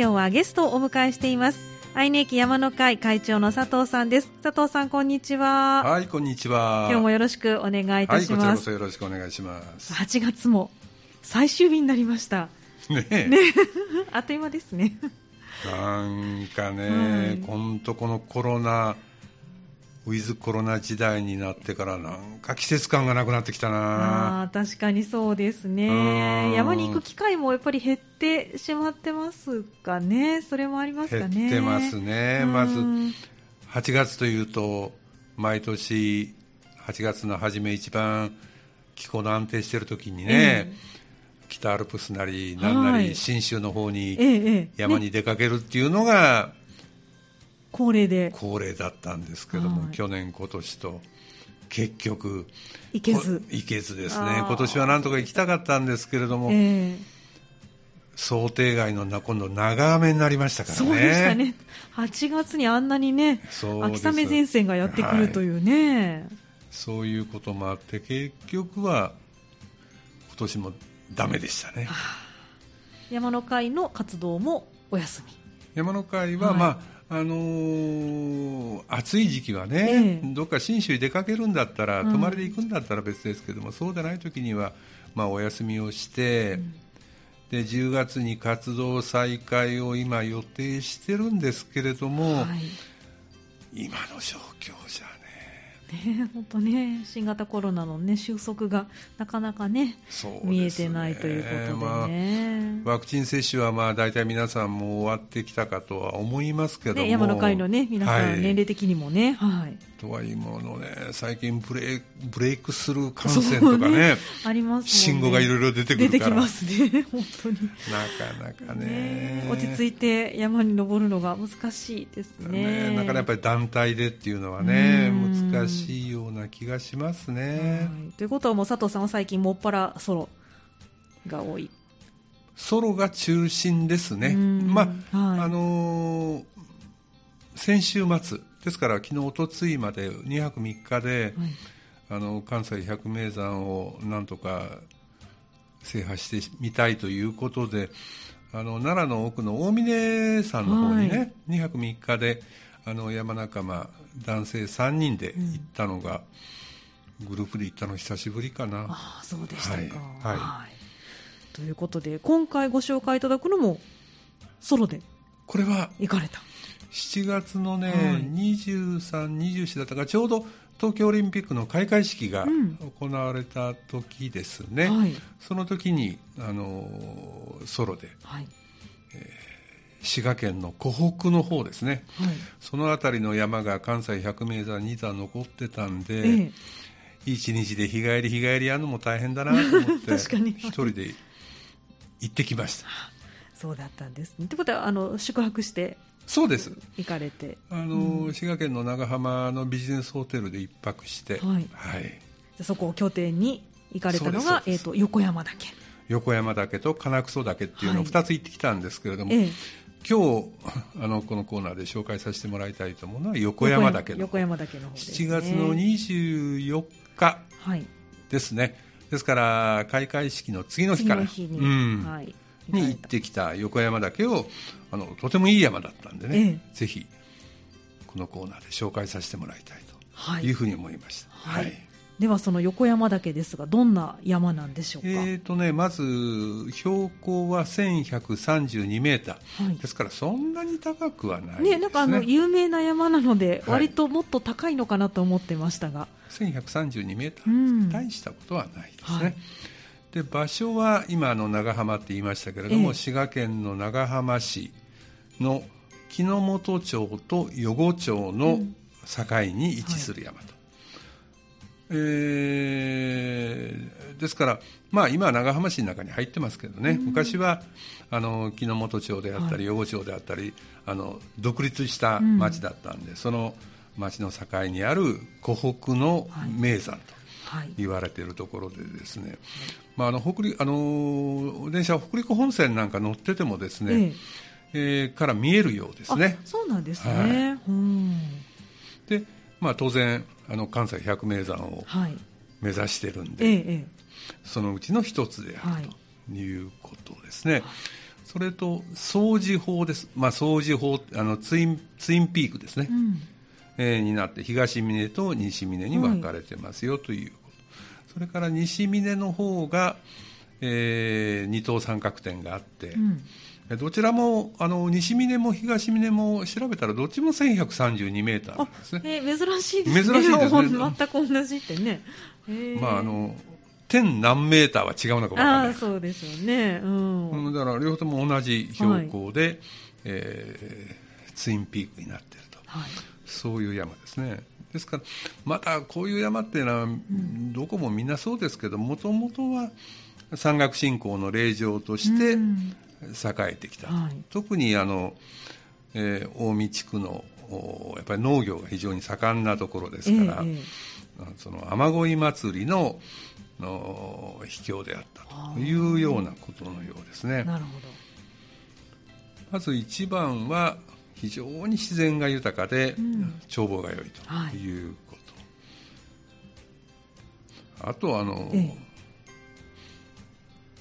今日はゲストをお迎えしています。愛媛駅山の会会長の佐藤さんです。佐藤さんこんにちは。はいこんにちは。今日もよろしくお願いいたします、はい、こちらこそよろしくお願いします。8月も最終日になりました。ねね。あっという間ですね。なんかね、はい、とこのコロナウィズコロナ時代になってからなんか季節感がなくなってきたな。あ確かにそうですね。山に行く機会もやっぱり減ってしまってますかね。それもありますかね。減ってますね。まず8月というと毎年8月の初め一番気候の安定している時にね、えー、北アルプスなりなんなり信州の方に山に出かけるっていうのが、恒例で。恒例だったんですけども、はい、去年今年と結局行けず。行けずですね。今年はなんとか行きたかったんですけれども、えー、想定外の今度長雨になりましたからね。そうでしたね。8月にあんなにね秋雨前線がやってくるというね、はい、そういうこともあって結局は今年もダメでしたね。山の会の活動もお休み。山の会は、はい、まああのー、暑い時期はね、ええ、どっか信州に出かけるんだったら、泊まりで行くんだったら別ですけども、そうでない時には、まあ、お休みをして、うん、で10月に活動再開を今予定してるんですけれども、はい、今の状況じゃね、本当ね、新型コロナの、ね、収束がなかなかね、ね。見えてないということでね、まあ、ワクチン接種はまあ大体皆さんも終わってきたかとは思いますけども、ね、山の会の、ね、皆さん、年齢的にもね。はい、とはいえものね、最近ブレブレイクスルー感染とかね、あります、信号がいろいろ出てくる出てきますね、本当に。なかなかね。落ち着いて山に登るのが難しいですね。ねなかなかやっぱり団体でっていうのはね、難しい。ような気がしますね。ということはもう佐藤さんは最近もっぱらソロが多い。ソロが中心ですね。まあ、はい、あのー、先週末ですから昨日おとついまで2泊3日で、はい、あの関西百名山をなんとか制覇してみたいということであの奈良の奥の大峰山の方にね、はい、2泊3日であの山仲間男性3人で行ったのが、うん、グループで行ったの久しぶりかな。あそうでしたか、はい、はい。はい、ということで今回ご紹介いただくのもソロでこれは行かれた7月のね、はい、23、24だったかちょうど東京オリンピックの開会式が行われた時ですね、うんはい、その時にあのソロで、はい。え滋賀県の湖北の方ですね、はい、その辺りの山が関西百名山2座残ってたんで、ええ、一日で日帰り日帰りやるのも大変だなと思って 一人で行ってきました。そうだったんです。ねということはあの宿泊してそうです。行かれて。あの、うん、滋賀県の長浜のビジネスホテルで一泊して、はい。はい、そこを拠点に行かれたのが、えーと、横山岳。横山岳と金草岳っていうのを2つ行ってきたんですけれども、はいええ。今日 あのこのコーナーで紹介させてもらいたいと思うのは横山岳の横山岳の方。です、ね、7月の24日ですね、はい、ですから開会式の次の日から。に,、うん、はい、に行ってきた横山岳をあのとてもいい山だったんでね、ええ、ぜひこのコーナーで紹介させてもらいたいとい。うふうに思いました。はい、はい。ではその横山岳ですがどんな山なんでしょうか、えーとね、まず標高は1132メーター、はい、ですからそんなに高くはないですね、ねなんかあの有名な山なので割ともっと高いのかなと思ってましたが、はい、1132メーター、うん、大したことはないですね、はい、で場所は今の長浜って言いましたけれども、えー、滋賀県の長浜市の木之本町と余呉町の境に位置する山と、えー、ですから、まあ、今は長浜市の中に入ってますけどね、昔はあの木之本町であったり、余呉町であったりあの独立した町だったんで、うん、その町の境にある湖北の名山と言われているところでですね、まあ、あの北陸あの電車北陸本線なんか乗っててもですね、ええ。えー、から見えるようですね。そうなんですね、はい、でまあ、当然あの関西百名山を目指してるんで、はいそのうちの一つであるとい。うことですね、はい、それと掃除法です、まあ、掃除法あのツインツインピークですね、うん、えー、になって東峰と西峰に分かれてますよというそれから西峰の方が、えー、二等三角点があって、うんどちらもあの西峰も東峰も調べたらどっちも1132メーターなんですね。えー、珍しいですね。珍しいですね。全く同じってね。えー、まああの点何メーターは違うのか分からない。あそうですよね。うん。だから両方とも同じ標高で、はい、えー、ツインピークになっていると、はい、そういう山ですね。ですからまたこういう山っていうのは、どこもみんなそうですけどもともとは山岳信仰の霊場として、うん。栄えてきた、はい、特にあの、えー、近江地区のやっぱり農業が非常に盛んなところですから、えー、その雨乞い祭りのの秘境であったというようなことのようですね。なるほど。まず一番は非常に自然が豊かで、うん、眺望が良いとい。うこと、はい、あとあの、えー、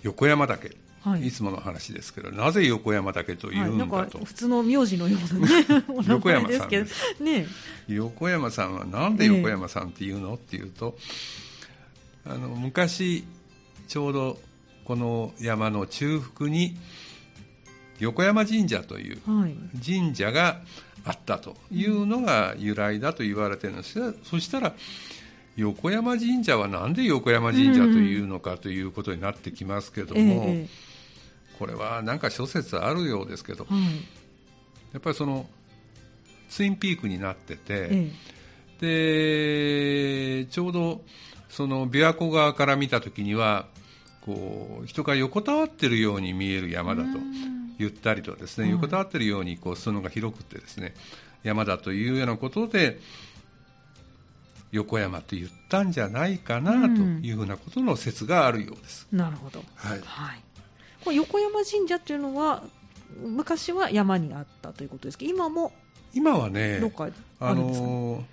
横山岳。はい、いつもの話ですけどなぜ横山だけというんだと、はい、普通の名字のようなね 横山さん。ですね。横山さんはなんで横山さんっていうの、っていうとあの昔ちょうどこの山の中腹に横山神社という神社があったというのが由来だと言われてるんですが、そしたら横山神社はなんで横山神社というのかということになってきますけども、ええこれはなんか諸説あるようですけど、やっぱりそのツインピークになってて、でちょうどその琵琶湖側から見た時にはこう人が横たわってるように見える山だと言ったりとですね、横たわってるようにこう裾野が広くてですね山だというようなことで横山と言ったんじゃないかなというふうなことの説があるようです。なるほど、はい、はい。これ横山神社っていうのは昔は山にあったということですけど今も今はねあの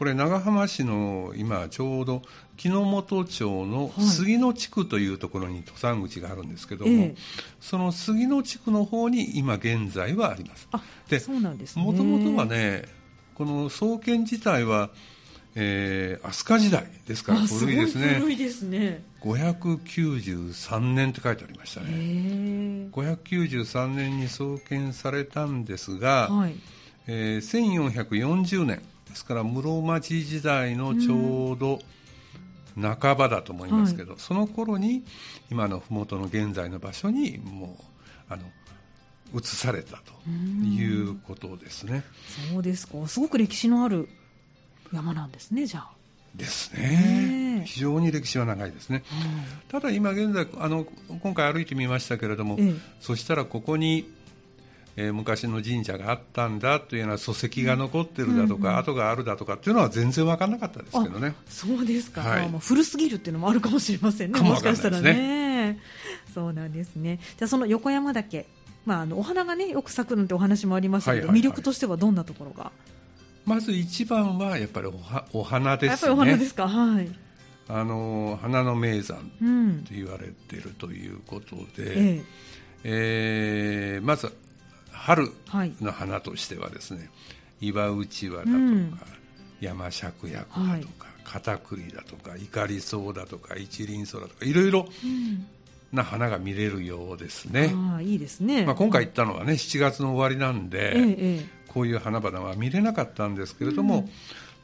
これ長浜市の今ちょうど木之本町の杉野地区というところに登山口があるんですけども、はい、その杉野地区の方に今現在はあります。あでそうなんですもともとはねこの創建自体はえー、飛鳥時代ですから古いですね。古いですね。593年って書いてありましたね。593年に創建されたんですが、はい。えー、1440年ですから室町時代のちょうど半ばだと思いますけど、はい、その頃に今の麓の現在の場所にもうあの移されたということですね。そうです。かすごく歴史のある山なんですねじゃあ。ですね、非常に歴史は長いですね、うん、ただ今現在あの今回歩いてみましたけれども、ええ、そしたらここに、えー、昔の神社があったんだというような礎石が残ってるだとか、うんうん、跡があるだとかっていうのは全然分からなかったですけどね。そうですか、はい、まあ、古すぎるっていうのもあるかもしれませんね。もしかしたらね。そうなんですね。じゃあその横山岳。まあ、あのお花がねよく咲くなんてお話もありましたけど、はいはいはい、魅力としてはどんなところが？まず一番はやっぱりおはお花ですね。やっぱりお花ですか？はい。あの花の名山と言われているということで、うん、え。えー、まず春の花としてはですね、岩うちわだとか、うん、山芍薬だとか、はい、片栗だとかイカリソウだとか一輪草だとかいろいろな花が見れるようですね。あいいですね。まあ今回行ったのはね7月の終わりなんで、ええ、こういう花々は見れなかったんですけれども、うん、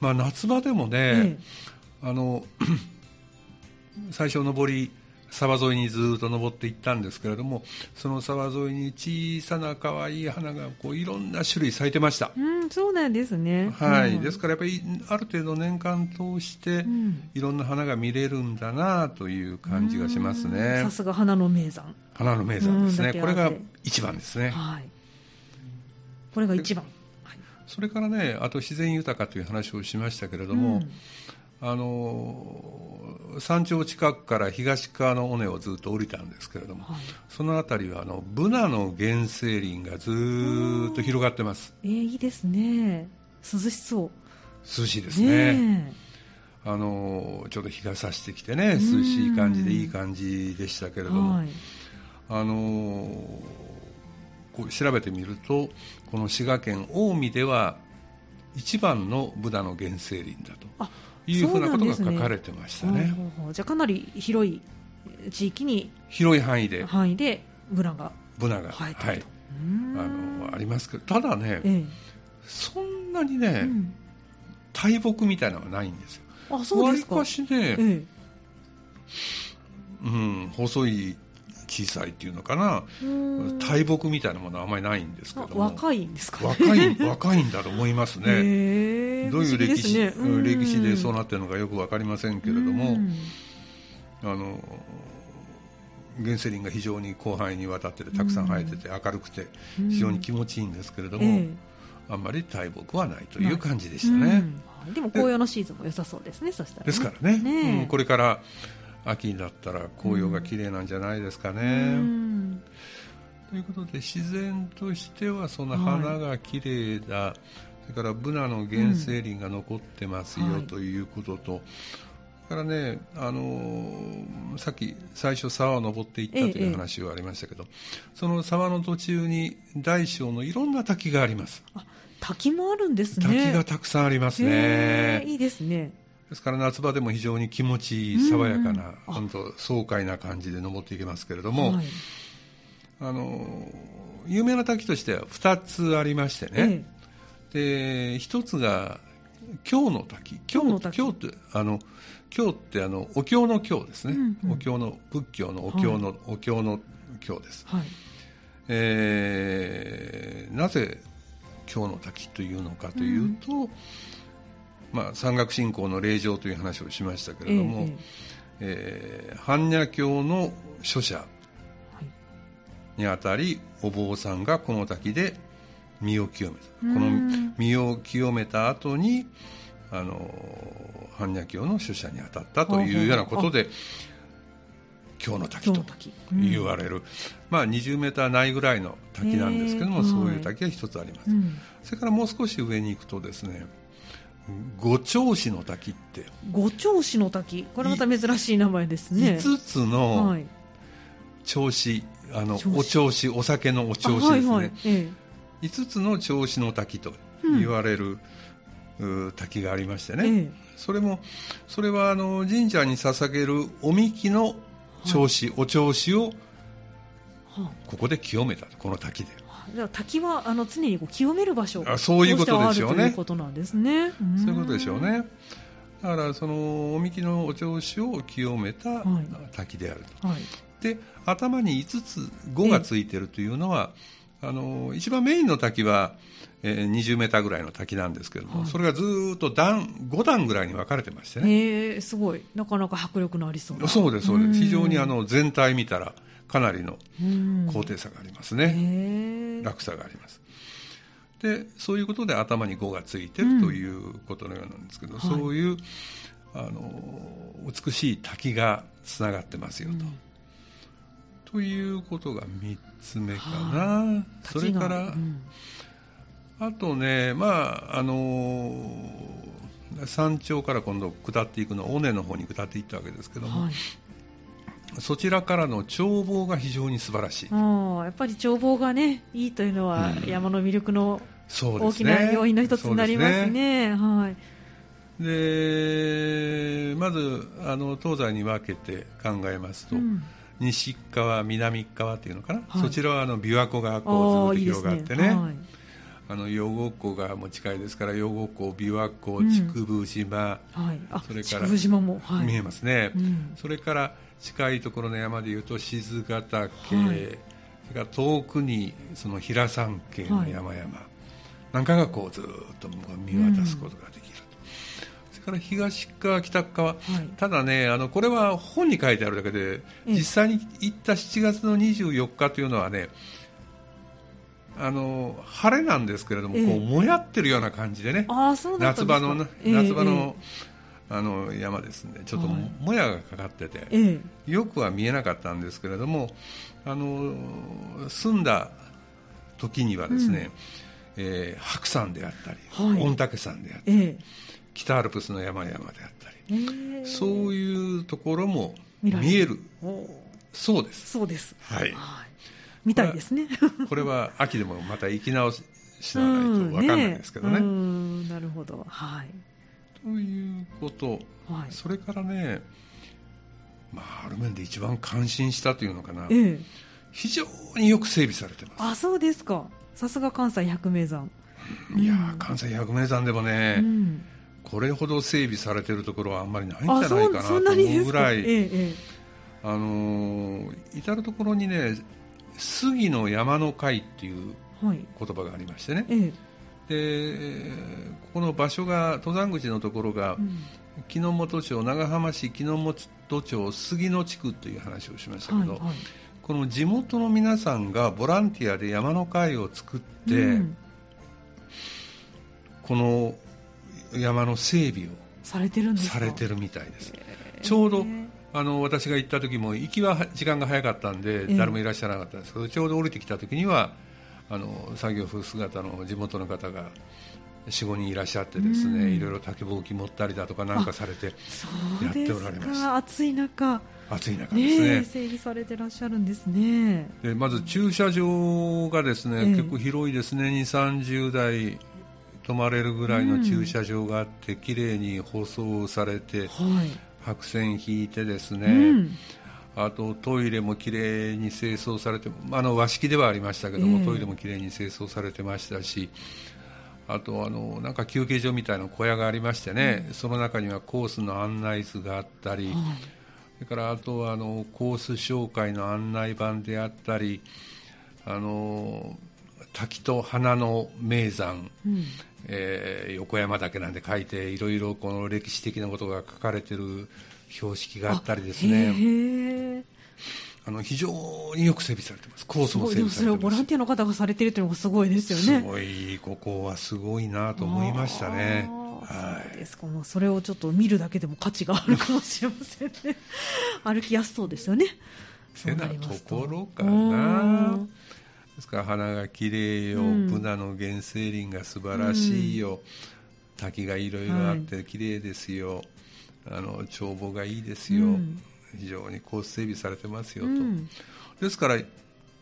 まあ夏場でもね、あの 最初上り沢沿いにずっと登っていったんですけれどもその沢沿いに小さな可愛い花がこういろんな種類咲いてました、うん、そうなんですね、はい、うん、ですからやっぱりある程度年間通していろんな花が見れるんだなという感じがしますね。さすが花の名山。花の名山ですね、これが一番ですね、はい、これが一番。それからねあと自然豊かという話をしましたけれども、うん。あの山頂近くから東側の尾根をずっと降りたんですけれども、はい、その辺りはあのブナの原生林がずっと広がってます。えー、いいですね。涼しそう。涼しいですね、ね、あのちょうど日が差してきてね涼しい感じでいい感じでしたけれども、はい、あのこう調べてみるとこの滋賀県近江では一番のブナの原生林だというふうなことが書かれてましたね。ねじゃあかなり広い地域に広い範囲で。範囲でブナがブナがはい、あのありますけどただね、ええ、そんなにね、うん、大木みたいなのはないんですよ。あそうですか。わりかしね、ええ、うん、細い小さいっていうのかな。大木みたいなものはあまりないんですけども。若いんですか、ね、若い若いんだと思いますね。どういう歴史、ね、歴史でそうなってるのかよく分かりませんけれども。あの原生林が非常に広範囲にわたっててたくさん生えてて明るくて非常に気持ちいいんですけれども、あんまり大木はないという感じでしたね、でも紅葉のシーズンも良さそうですねそしたら、ね、ですからね、ねうん、これから秋になったら紅葉が綺麗なんじゃないですかね。うん。ということで自然としてはその花が綺麗だ、はい、それからブナの原生林が残ってますよ、ということと、からね、あのー、さっき最初沢を登っていったという話がありましたけど、ええ、その沢の途中に大小のいろんな滝があります。滝もあるんですね。滝がたくさんありますね。いいですねですから夏場でも非常に気持ちいい爽やかな、本当爽快な感じで登っていけますけれども、はい、あの有名な滝としては2つありましてね、ええ、で1つが京の滝。京の滝。京ってあの京ってあのお経の経ですね、うんうん、お経の仏教のお経の、はい、お経の経です、はい、えー、なぜ京の滝というのかというと、うんまあ、山岳信仰の霊場という話をしましたけれども、ええー、般若経の書者にあたり、お坊さんがこの滝で身を清めた。この身を清めた後にあの般若経の書者に当たったというようなことで今日の滝と言われる、まあ、20メーターないぐらいの滝なんですけどもそういう滝が一つあります、それからもう少し上に行くとですね五調子の滝って。五調子の滝。これまた珍しい名前ですね。5つの調子、あのお調子お酒のお調子ですね、はいはい。ええ、5つの調子の滝と言われる、うん、滝がありましてね、え、それもそれはあの神社に捧げるおみきの調子、はい、お調子をここで清めたこの滝で滝はあの常にこう清める場所あそういうことでしょうね。ということなんですね。そういうことでしょうね。だからそのおみきのお調子を清めた滝であると。はい、で頭に5つ5がついているというのは、あの一番メインの滝は、えー、20メーターぐらいの滝なんですけども、はい、それがずっと段5段ぐらいに分かれてましてね。へすごいなかなか迫力のありそうな。そうですそうです。非常にあの全体見たらかなりの高低差がありますね、落差があります。でそういうことで頭に5がついてるということのようなんですけど、うん、そういう、はい、あの美しい滝がつながってますよと、うん、ということが3つ目かな、はあ、それから、うん、あとねまああの山頂から今度下っていくの尾根の方に下っていったわけですけども、はいそちらからの眺望が非常に素晴らしい。やっぱり眺望がねいいというのは、山の魅力の大きな要因の一つになりますね。すね。はい。でまずあの東西に分けて考えますと、うん、西側南側っていうのかな、はい、そちらはあの琵琶湖がこうずっと広がってね、ね。はい、あの養護湖がもう近いですから養護湖琵琶湖竹生島、うんはい、それから島も、見えますね、うん、それから近いところの山でいうと静ヶ岳、はい、それから遠くにその平山系の山々、はい、なんかがこうずっと見渡すことができると、うん、それから東側北側、はい、ただねあのこれは本に書いてあるだけで実際に行った7月の24日というのはねあの晴れなんですけれども、こうもやってるような感じでね、夏場の、夏場の、あの山ですね。ちょっともやがかかってて、はい、よくは見えなかったんですけれどもあの住んだ時にはですね、うん、えー、白山であったり、はい、御嶽山であったり、えー、北アルプスの山々であったり、え。ー、そういうところも見える。そうです。そうです。はい、みたいですね。これは秋でもまた行き直ししならないと分かんないですけどね。ねなるほど、はい、ということ、はい、それからね、まあ、ある面で一番感心したというのかな、ええ、非常によく整備されてます。あそうですか。さすが関西百名山。いや、うん、関西百名山でもね、うん、これほど整備されてるところはあんまりないんじゃないかなと思うぐらい、ええ、あのー、至る所にね杉の山の会っていう言葉がありましてね、はい、でここの場所が登山口のところが、うん、木之本町長浜市木之本町杉野地区という話をしましたけど、はいはい、この地元の皆さんがボランティアで山の会を作って、うん、この山の整備をされてるんですされてるみたいです。ちょうどあの私が行った時も行きは時間が早かったんで誰もいらっしゃらなかったんですけど、ちょうど降りてきた時にはあの作業服姿の地元の方が45人いらっしゃってですね、いろいろ竹ぼうき持ったりだとかなんかされてやっておられます暑い中。暑い中ですね、ね、整備されてらっしゃるんですね。でまず駐車場がですね、え結構広いですね。2 3 0台泊まれるぐらいの駐車場があって、うん、綺麗に舗装されて、はい、白線引いてですね、うんあとトイレもきれいに清掃されてあの和式ではありましたけども、えー、トイレもきれいに清掃されてましたしあとあのなんか休憩所みたいな小屋がありましてね、うん、その中にはコースの案内図があったり、はい、それからあとはあのコース紹介の案内板であったりあの滝と花の名山、うん、えー、横山岳なんで書いていろいろこの歴史的なことが書かれてる標識があったりですね。あの非常によく整備されてます。コースも整備されてます。それをボランティアの方がされているというのがすごいですよね。すごいここはすごいなと思いましたね。はい、そうですか。もうそれをちょっと見るだけでも価値があるかもしれませんね。歩きやすそうですよね。てなところかなですから花が綺麗よ、うん、ブナの原生林が素晴らしいよ、うん、滝がいろいろあって綺麗ですよ、はいあの帳簿がいいですよ、うん、非常にコース整備されてますよと、うん、ですから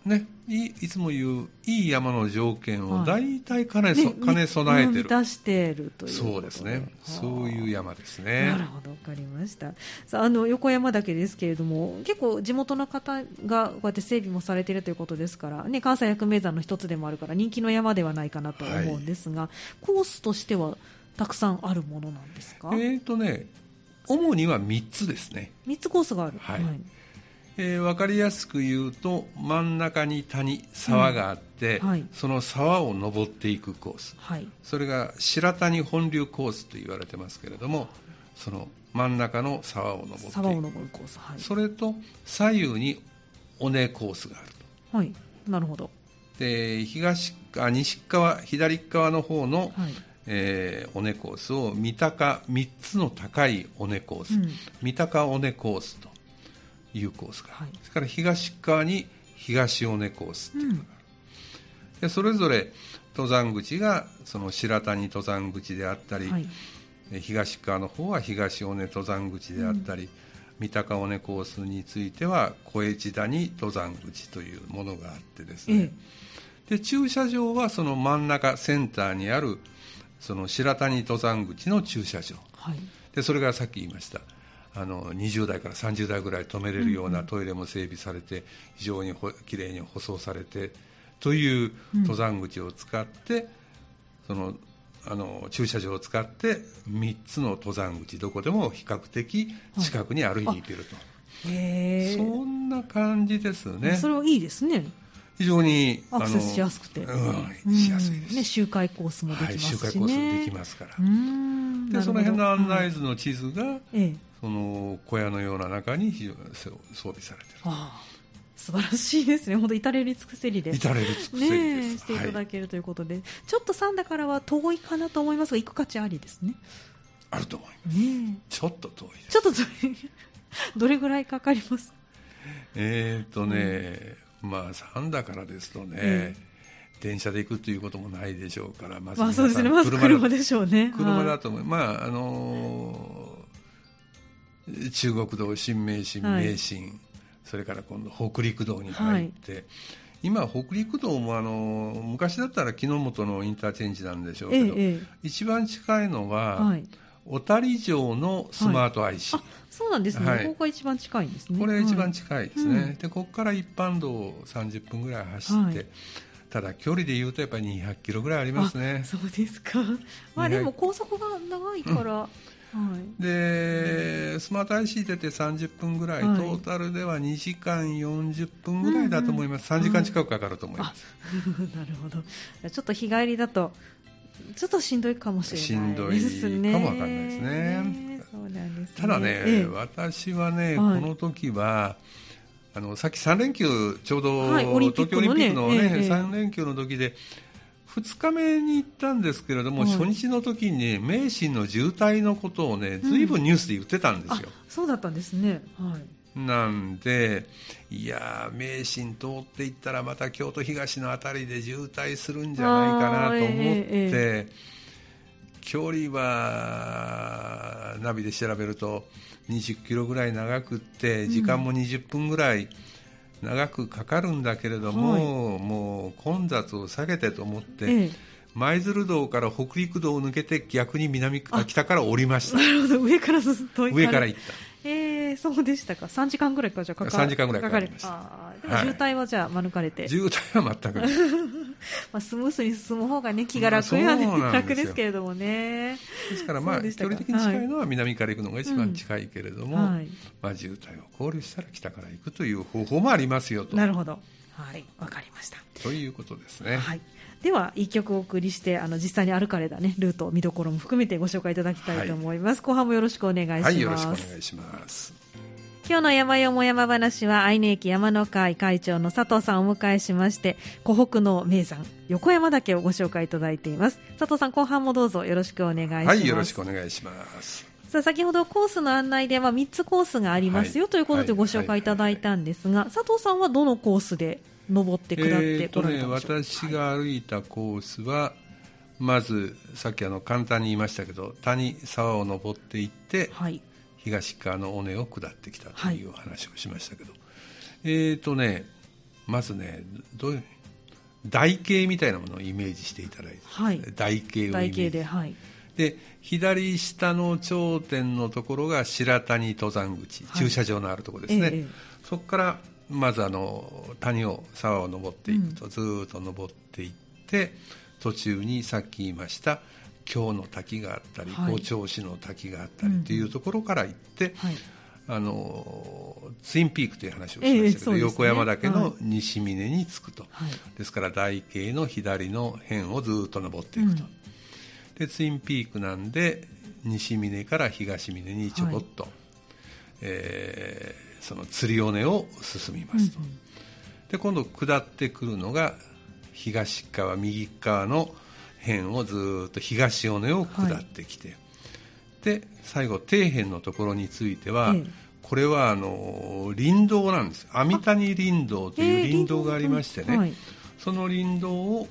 ね、いいつも言ういい山の条件を大体兼ね,、はい、兼ね備えてる、満たしているというそうですね。そういう山ですね。なるほど分かりました。さああの横山岳ですけれども結構地元の方がこうやって整備もされているということですから、ね、関西百名山の一つでもあるから人気の山ではないかなと思うんですが、はい、コースとしてはたくさんあるものなんですか？えーとね主には3つですね。3つコースがある。はい、はい、えー、分かりやすく言うと真ん中に谷沢があって、うんはい、その沢を登っていくコース、はい、それが白谷本流コースと言われてますけれどもその真ん中の沢を登って沢を登るコース、はい、それと左右に尾根コースがあると。はい。なるほど。で東あ西側左側の方の、はい。えー、尾根コースを三鷹3つの高い尾根コース、うん、三鷹尾根コースというコースが、はい、それから東側に東尾根コースっていうのがある、うん、でそれぞれ登山口がその白谷登山口であったり、はい、東側の方は東尾根登山口であったり、うん、三鷹尾根コースについては小江地谷登山口というものがあってですね、ええ、で駐車場はその真ん中センターにあるその白谷登山口の駐車場、はい、でそれがさっき言いましたあの20台から30台ぐらい止めれるようなトイレも整備されて、非常にほきれいに舗装されてという登山口を使って、うん、そのあの駐車場を使って3つの登山口どこでも比較的近くに歩いていけると、はい、そんな感じですね。それはいいですね。非常にアクセスしやすくて、うん、しやすいです、ね、周回コースもできますし、ね、はい、周回コースできますから。でその辺の案内図の地図が、はい、その小屋のような中に非常に装備されてる素晴らしいですね、本当、至れり尽くせりで、至れり尽くせりね、していただけるということで、はい、ちょっと三田からは遠いかなと思いますが、行く価値ありですね。あると思います。ね、ちょっと遠いちょっと遠い。どれぐらいかかります？えっとね、まあ3だからですとね、電車で行くということもないでしょうから、まあそうですね、まず車でしょうね。車だと思う、まああのー、中国道、新名神、名神、それから今度北陸道に入って、はい、今北陸道もあの昔だったら木之本のインターチェンジなんでしょうけど、ええ、一番近いのは、はい、小谷城のスマート IC、はい、そうなんですね、はい、ここが一番近いんですね。これ一番近いですね、はい、でここから一般道を30分ぐらい走って、ただ距離でいうとやっぱり200キロぐらいありますね。そうですか。まあでも高速が長いから、うん。はい、でスマート IC 出て30分ぐらい、はい、トータルでは2時間40分ぐらいだと思います、うん。うん、3時間近くかかると思います、なるほど。ちょっと日帰りだとちょっとしんどいかもしれないですね。かもわかんないですね。そうです、ね、ただね、ええ、私はね、はい、この時は、あのさっき3連休、ちょうど、はい、東京オリンピックのね、ねえ、3連休の時で、2日目に行ったんですけれども、はい、初日の時に名神の渋滞のことをね、ずいぶんニュースで言ってたんですよ。うん、そうだったんですね。はい。なんで、いや名神通っていったらまた京都東の辺りで渋滞するんじゃないかなと思って、えーえー、距離はナビで調べると20キロぐらい長くって時間も20分ぐらい長くかかるんだけれども、うん、もう混雑を避けてと思って、えー舞鶴道から北陸道を抜けて逆に南北から降りました。なるほど。上からずっと上から行った。えー、そうでしたか？3時間ぐらいか？じゃかか3時間ぐらいかかりました。でも渋滞はじゃあ免れて、はい、渋滞は全く まあスムースに進む方がね気が楽やね、まあ、楽ですけれどもね。ですからまあ距離的に近いのは南から行くのが一番近いけれども、はい、まあ、渋滞を考慮したら北から行くという方法もありますよと。なるほど。はい。わかりました。ということですね。はい。では一曲お送りしてあの実際に歩かれた、ね、ルート見どころも含めてご紹介いただきたいと思います、はい、後半もよろしくお願いします、はい、よろしくお願いします今日の山よも山話は愛媛駅山の会会長の佐藤さんをお迎えしまして湖北の名山横山岳をご紹介いただいています。佐藤さん後半もどうぞよろしくお願いします。はいよろしくお願いします。さあ先ほどコースの案内では3つコースがありますよ、はい、ということでご紹介いただいたんですが、佐藤さんはどのコースで登って下ってこられたんでしょうか、えー、ね、私が歩いたコースは、まずさっきあの簡単に言いましたけど谷沢を登っていって、はい、東側の尾根を下ってきたという話をしましたけど、はい、えーとねまずねどういう台形みたいなものをイメージしていただいて、はい、台形をイメージ。で,、はい、で左下の頂点のところが白谷登山口、駐車場のあるところですね、ええ、そこからまずあの谷を沢を登っていくと、ずっと登っていって途中にさっき言いました京の滝があったり、はい、長市の滝があったりというところから行って、はい、あのツインピークという話をしましたけど、えーね、横山岳の西峰に着くと、はい、ですから台形の左の辺をずっと登っていくと、うん、でツインピークなんで西峰から東峰にちょこっと、はい、えーその釣り尾根を進みますと、うんうん、で今度下ってくるのが東側右側の辺をずっと東尾根を下ってきて、はい、で最後底辺のところについては、ええ、これはあの林道なんです。網谷林道という林道がありましてね、えーはい、その林道を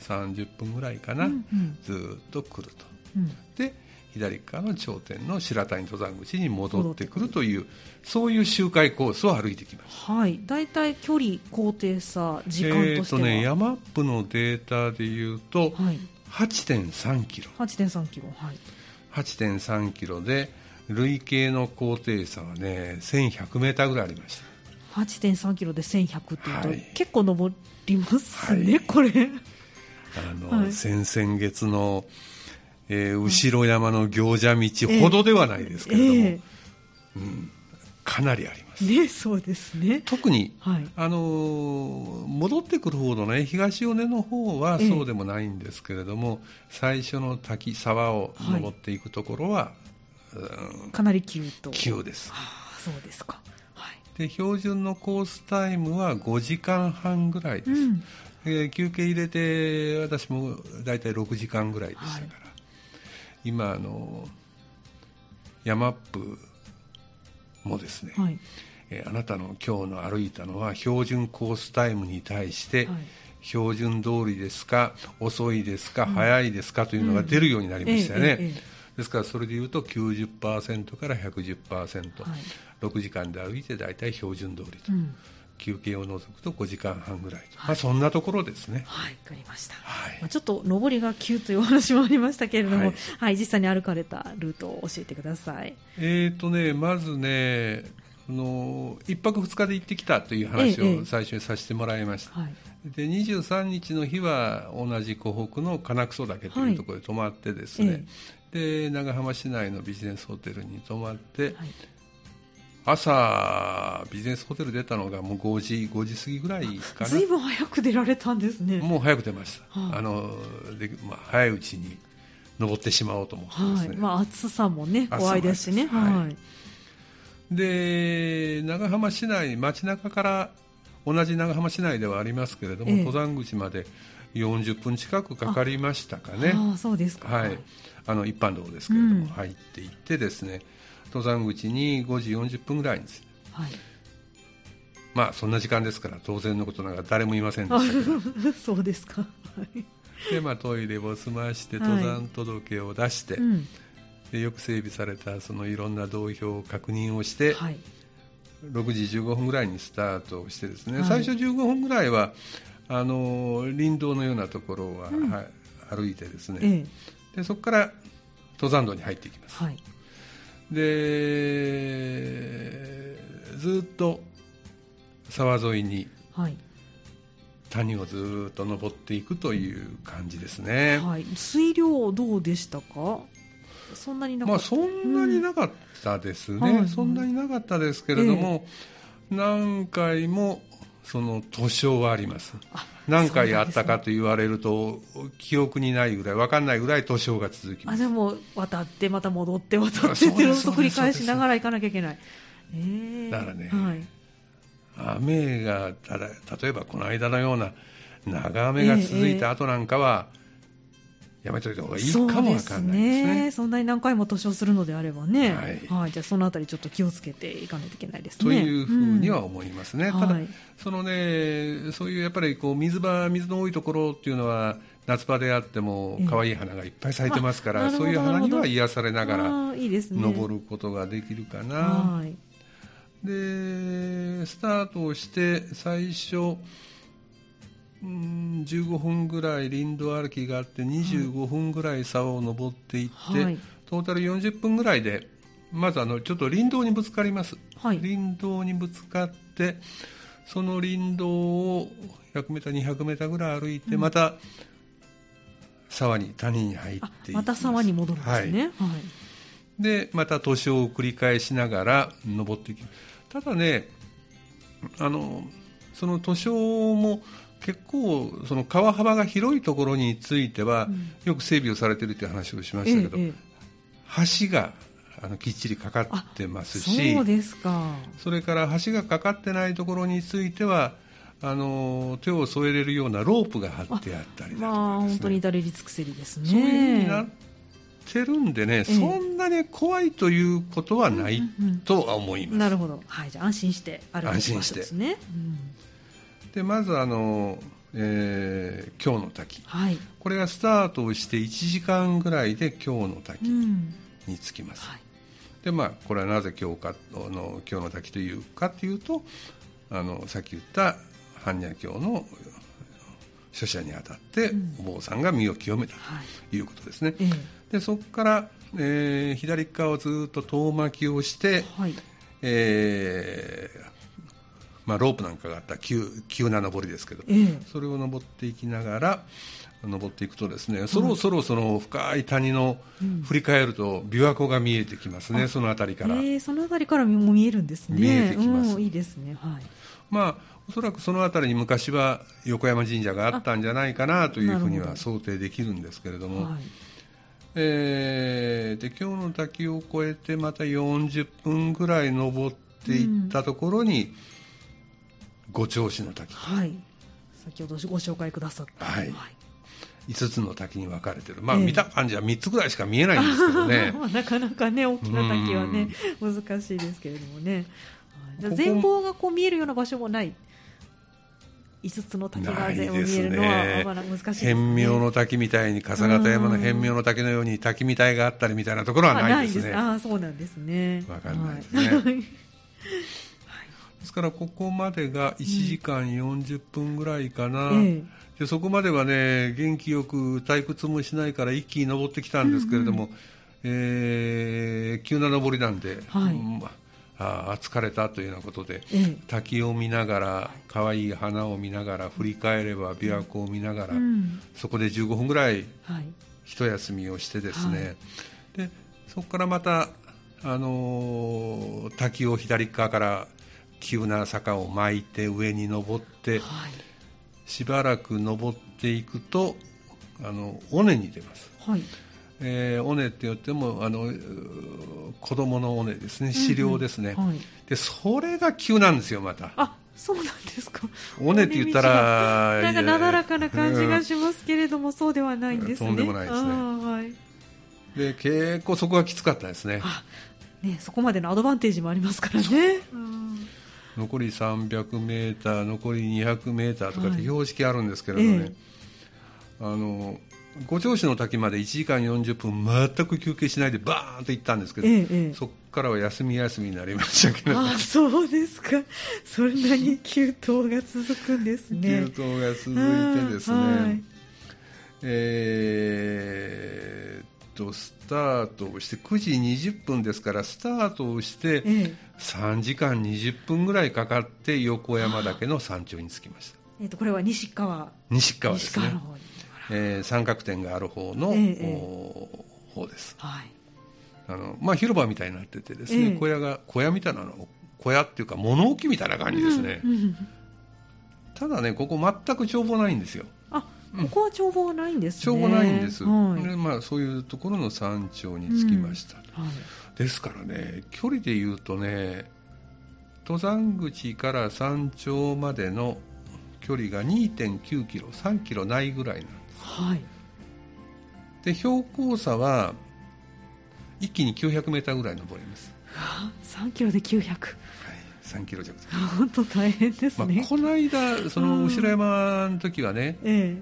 30分ぐらいかな、うんうん、ずっと来ると、うん、で左側の頂点の白谷登山口に戻ってくるというそういう周回コースを歩いてきます。はい。大体距離、高低差、時間としては。えっ、とね、ヤマップのデータでいうと、はい、8.3キロ。8.3キロ。はい。8.3キロで、累計の高低差はね、1100メーターぐらいありました。8.3キロで1100っていうと、はい、結構登りますね、はい、これ。あの、はい、先々月の、えー、後ろ山の行者道ほどではないですけれども、えーえー、うん、かなりあります。ね、そうですね。特に、はい、あの戻ってくる方のね東尾根の方はそうでもないんですけれども、えー、最初の滝沢を登っていくところは、はいうん、かなり急と急です。はあ、そうですか。はい。で標準のコースタイムは5時間半ぐらいです。うん、えー、休憩入れて私も大体6時間ぐらいでしたから、はい、今あのヤマップもですね、はい、えー、あなたの今日の歩いたのは標準コースタイムに対して、はい、標準通りですか遅いですか、うん、早いですかというのが出るようになりましたよね、ですからそれでいうと90%から110%、はい、6時間で歩いて大体標準通りと。うん休憩を除くと5時間半ぐらいと、はい、まあ、そんなところですね。はい、わかりました。はい、まあ、ちょっと上りが急というお話もありましたけれども、はい、はい、実際に歩かれたルートを教えてください。えっ、ー、とね、まずね、あの1泊2日で行ってきたという話を最初にさせてもらいました。ええはい。で23日の日は同じ湖北の金草岳というところで泊まってですね、はいで長浜市内のビジネスホテルに泊まって、はい、朝ビジネスホテル出たのがもう5時5時過ぎぐらいかな。ずいぶん早く出られたんですね。もう早く出ました、はあ、あので、まあ、早いうちに登ってしまおうと思ってですね、はい、まあ、暑さもね怖いですしね。はい、で長浜市内街中から同じ長浜市内ではありますけれども、ええ、登山口まで40分近くかかりましたかね。あそうですか、はい、あの一般道ですけれども、うん、入っていってですね登山口に5時40分ぐらいにです。ね、はい、まあそんな時間ですから当然のことながら誰もいませんでした そうですか、はい、でまあトイレを済まして登山届を出して、はいうん、でよく整備されたそのいろんな道標を確認をして、はい。6時15分ぐらいにスタートしてですね、はい、最初15分ぐらいはあの林道のようなところは、うん、はい、歩いてですね、ええ、でそこから登山道に入っていきます、はい、でずっと沢沿いに、はい、谷をずっと登っていくという感じですね、はい、水量どうでしたか？そんなになかった、まあ、そんなになかったですね、うん、そんなになかったですけれども、えー、何回もその図書はあります。何回あったかと言われると、記憶にないぐらい分かんないぐらい図書が続きます。あでも渡ってまた戻って渡ってっていうのを繰り返しながら行かなきゃいけない、えー、だからね、はい、雨がただ例えばこの間のような長雨が続いた後なんかは、えーえーやめといた方がいいかもわかんないですね、ね、そんなに何回も図書するのであればね、はい、はい、じゃあそのあたりちょっと気をつけていかないといけないですね。というふうには思いますね、うん、ただ、はい、そのね、そういうやっぱりこう水場、水の多いところっていうのは、夏場であっても可愛い花がいっぱい咲いてますから、そういう花には癒されながら登ることができるかな。はい、でスタートをして最初うん15分ぐらい林道歩きがあって25分ぐらい沢を登っていって、はい、トータル40分ぐらいでまずあのちょっと林道にぶつかります、はい、林道にぶつかってその林道を 100m200m ぐらい歩いて、また沢に谷に入っていまた沢に戻るんですね、はい、はい、でまた年を繰り返しながら登っていくただねあのその図書も結構その川幅が広いところについては、よく整備をされているという話をしましたけど、ええ、橋があのきっちりかかってますしそうですか。それから橋がかかってないところについてはあの手を添えれるようなロープが張ってあったりだとか、ね、まあ本当に至れり尽くせりですね。そういうふうになってるんでね、え、そんなに怖いということはないとは思います、うんうん、なるほど、はい、じゃあ安心して歩く安心してですね、うんでまずあの、えー、今日の滝、はい、これがスタートをして1時間ぐらいで今日の滝に着きます、うんはい、でまあこれはなぜ今日かの今日の滝というかというとあのさっき言った般若経の書写にあたってお坊さんが身を清めたとい。うことですね、うん、でそこから、えー、左側をずっと遠巻きをして、はい、えー、まあ、ロープなんかがあった急急な登りですけど、えー、それを登っていきながら登っていくとですね、そろそろその深い谷の振り返ると琵琶湖が見えてきますね、うん、その辺りから、えー、その辺りからも見えるんですね。見えてきます、いいですね。はい。まあおそらくその辺りに昔は横山神社があったんじゃないかなというふうには想定できるんですけれども、はい、えー、で今日の滝を越えてまた40分ぐらい登っていったところに、うん五調子の滝、はい、先ほどご紹介くださった、はい、はい、5つの滝に分かれてる、まあ、見た感じは3つぐらいしか見えないんですけどね、なかなかね大きな滝はね難しいですけれどもね。前方がこう見えるような場所もない。5つの滝が全部見えるのは、まだ難しいです、ね、変妙の滝みたいに笠形山の変妙の滝のように滝みたいがあったりみたいなところはないですね。ああそうなんですね。わかんないですね。はいですからここまでが1時間40分ぐらいかな、うん、でそこまではね元気よく退屈もしないから一気に登ってきたんですけれども、うんうん、えー、急な登りなんで、はい、うんあ疲れたというようなことで、ええ、滝を見ながら可愛い花を見ながら振り返れば琵琶湖を見ながら、うん、そこで15分ぐらい。一休みをしてですね、はい、でそこからまた、あのー、滝を左側から急な坂を巻いて上に登って、はい、しばらく登っていくとあの尾根に出ます。はい。えー、尾根って言ってもあの子供の尾根ですね。飼料ですね、うんうんはい、でそれが急なんですよまた。あそうなんですか。尾根って言ったらなんかなだらかな感じがしますけれども、うん、そうではないんですね。とんでもないですね、はい、で結構そこがきつかったですね。ねそこまでのアドバンテージもありますからね、残り300メーター残り200メーターとかって標識あるんですけれどね、はいええ、あの五調子の滝まで1時間40分全く休憩しないでバーンと行ったんですけど、ええ、そこからは休み休みになりましたけど。あそうですか。そんなに急登が続くんですね。急登が続いてですね、はい、えー、っとスタートをして9時20分ですからスタートをして3時間20分ぐらいかかって横山岳の山頂に着きました、えー、っとこれは西川。西川ですね。えー、三角点がある方の、ええ方です、はい。あのまあ、広場みたいになっててですね、え、小屋が小物みたいなの小屋っていうか物置みたいな感じですね、うんうん、ただねここ全く眺望ないんですよ。あここは眺望ないんですね。眺望ないんです、はい、でまあ、そういうところの山頂に着きました、うん。はい、ですからね距離でいうとね登山口から山頂までの距離が2.9キロ3キロないぐらいなんです。はい。で標高差は一気に900メーターぐらい登ります。3キロで900はい3キロ弱本当大変ですね、まあ、この間その後ろ山の時はね、え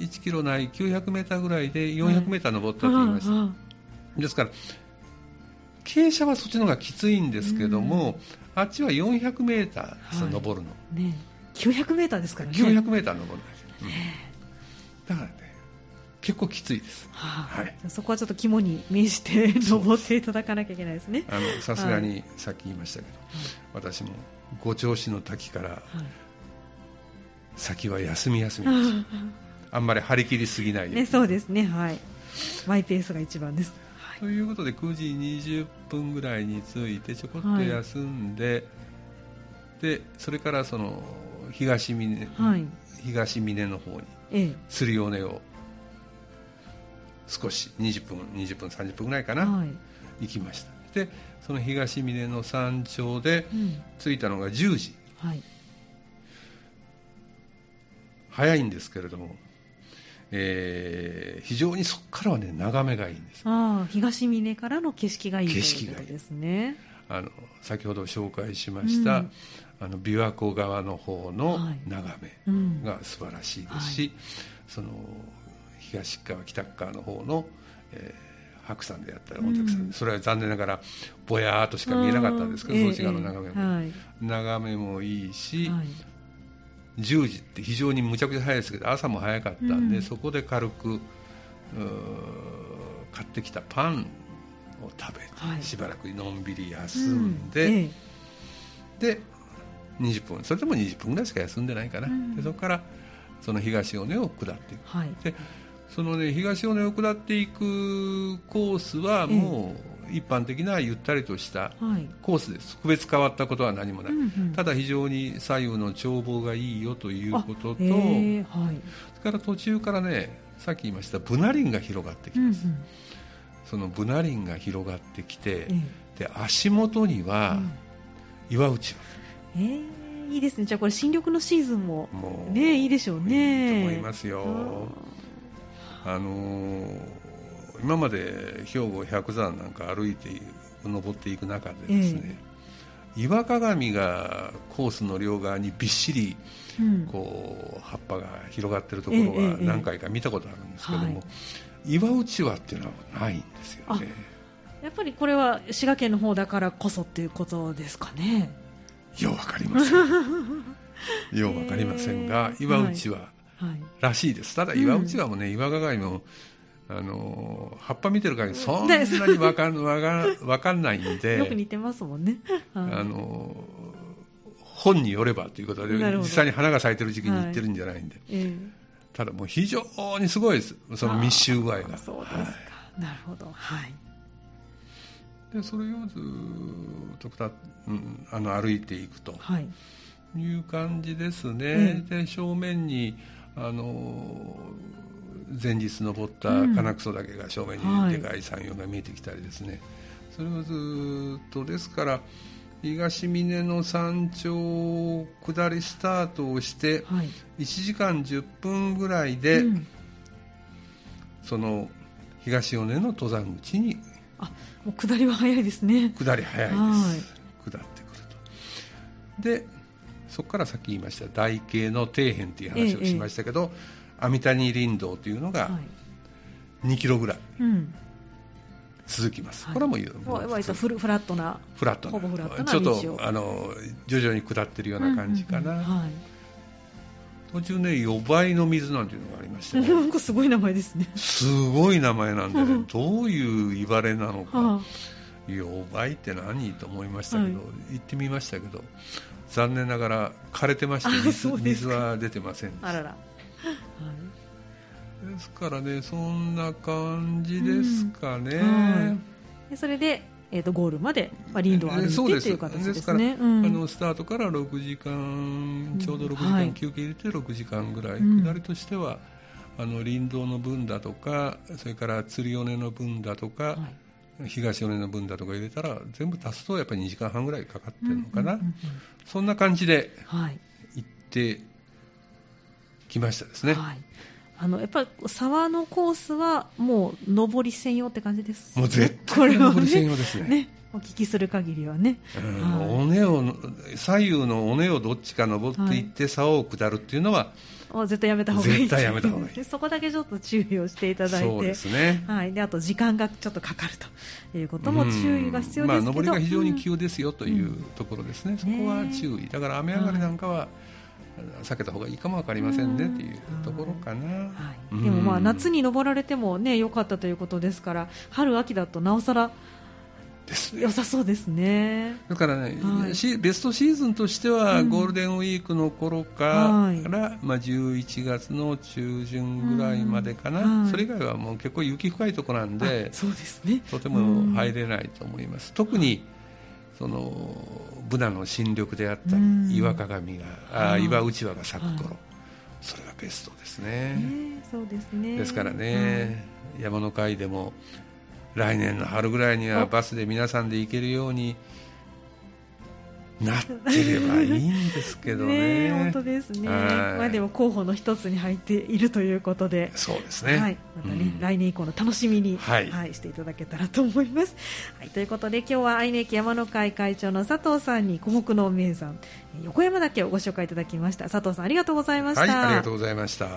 え、1キロない900メーターぐらいで400メーター登ったと言いました、はい、ですから傾斜はそっちの方がきついんですけども、うん、あっちは400メーター登るの、はいね、900メーターですからね。900メーター登るんです、うんだからね結構きついです、はあ、はい、そこはちょっと肝に銘じて登っていただかなきゃいけないですね。さすがにさっき言いましたけど、はい、私も五調子の滝から、先は休み休みです、あんまり張り切りすぎないで、ね、そうですね。はい。マイペースが一番です、はい、ということで9時20分ぐらいに着いてちょこっと休んで、でそれからその東峰、東峰の方に釣り尾根を少し20分20分30分ぐらいかな、はい、行きました。でその東峰の山頂で着いたのが10時、はい、早いんですけれども、えー、非常にそこからはね眺めがいいんです。あ東峰からの景色がいい景色がいいですね。あの先ほど紹介しました、うん、あの琵琶湖側の方の眺めが素晴らしいですし、はい。うんはい、その東側北側の方の、えー、白山であったり本宅山、うん、それは残念ながらぼやーっとしか見えなかったんですけど、そっち側の眺めも、えー。はい、眺めもいいし、はい、10時って非常にむちゃくちゃ早いですけど朝も早かったんで、そこで軽く買ってきたパンを食べて、はい、しばらくのんびり休んで、うんええ、で20分それでも20分ぐらいしか休んでないかな、うん、でそこからその東尾根を下っていく、はい、でそのね東尾根を下っていくコースはもう一般的なゆったりとしたコースです、特別変わったことは何もない、うんうん、ただ非常に左右の眺望がいいよということと、はい、それから途中からねさっき言いましたブナ林が広がってきます、うんうん。そのブナ林が広がってきて、えー、で足元には岩内は、えー、いいですね。じゃあこれ新緑のシーズンももねいいでしょうね。いいと思いますよ。あのー、今まで兵庫百山なんか歩いて登っていく中でですね、え岩鏡がコースの両側にびっしりこう葉っぱが広がってるところは何回か見たことあるんですけども、岩うちわっていうのはないんですよね。やっぱりこれは滋賀県の方だからこそっていうことですかね。ようわかりません。ようわかりませんが岩うちわらしいです、ただ岩うちわもね、岩鏡もあの葉っぱ見てる限りそんなにわかんわかわかんないんでよく似てますもんね、あの本によればということで実際に花が咲いてる時期に行ってるんじゃないんで、はい。えー、ただもう非常にすごいですその密集具合が。そうですか、はい、なるほど。はい。でそれをずっとた、うん、あの歩いていくと。い。う感じですね、で正面にあの前日登った金草岳が正面にでかい山陽が見えてきたりですね、それをずっとですから東峰の山頂下りスタートをして、1時間10分ぐらいで、うん、その東尾根の登山口にあもう下りは早いですね。下り早いです。下ってくると。でそこからさっき言いました台形の底辺という話をしましたけど、ええ阿弥谷林道というのが2キロぐらい続きます、はい、これも言う割とフラットなフラットな。ちょっとあの徐々に下ってるような感じかな、うんうんうんはい、途中ね4倍の水なんていうのがありました、ね、すごい名前ですね。すごい名前なんで、ね、どういう言われなのか。4倍って何と思いましたけど、はい、行ってみましたけど残念ながら枯れてまして水水は出てませんあららですからねそんな感じですかね、うんでそれで、えーと、ゴールまで、まあ、林道を歩いてっていう形ですね。ですから、うん、あのスタートから6時間ちょうど6時間休憩入れて6時間ぐらい、下りとしてはあの林道の分だとかそれから釣り尾根の分だとか、はい。東尾根の分だとか入れたら全部足すとやっぱり2時間半ぐらいかかってるのかな、そんな感じで行ってきましたですね。はいあのやっぱり沢のコースはもう上り専用って感じです、もう絶対上り専用ですね。ねお聞きする限りはね、うんはい、尾根を左右の尾根をどっちか登っていって沢を下るっていうのは、はい、絶対やめた方がいい。絶対やめた方がいい。そこだけちょっと注意をしていただいて。そうですね、はい、であと時間がちょっとかかるということも注意が必要ですけど、まあ、上りが非常に急ですよというところですね、うん、そこは注意。だから雨上がりなんかは、避けた方がいいかも分かりませんねっていうところかな、はい、でもまあ夏に登られてもね良かったということですから春秋だとなおさら良さそうですね。だからね、はい、ベストシーズンとしては、ゴールデンウィークの頃から、はい、まあ、11月の中旬ぐらいまでかな、うん。はい、それ以外はもう結構雪深いところなんでそうですね。とても入れないと思います、特にそのブナの新緑であったり岩鏡があ岩うちわが咲く頃、それがベストですね、そうですね。ですからね、山の会でも来年の春ぐらいにはバスで皆さんで行けるようになってればいいんですけどね。ね本当ですね。まあでも候補の一つに入っているということで、そうですね。はい、またね、うん、来年以降の楽しみに、はい、はい、していただけたらと思います。はい、ということで今日は愛媛駅山の会会長の佐藤さんに湖北の名山横山岳をご紹介いただきました。佐藤さんありがとうございました。はい、ありがとうございました。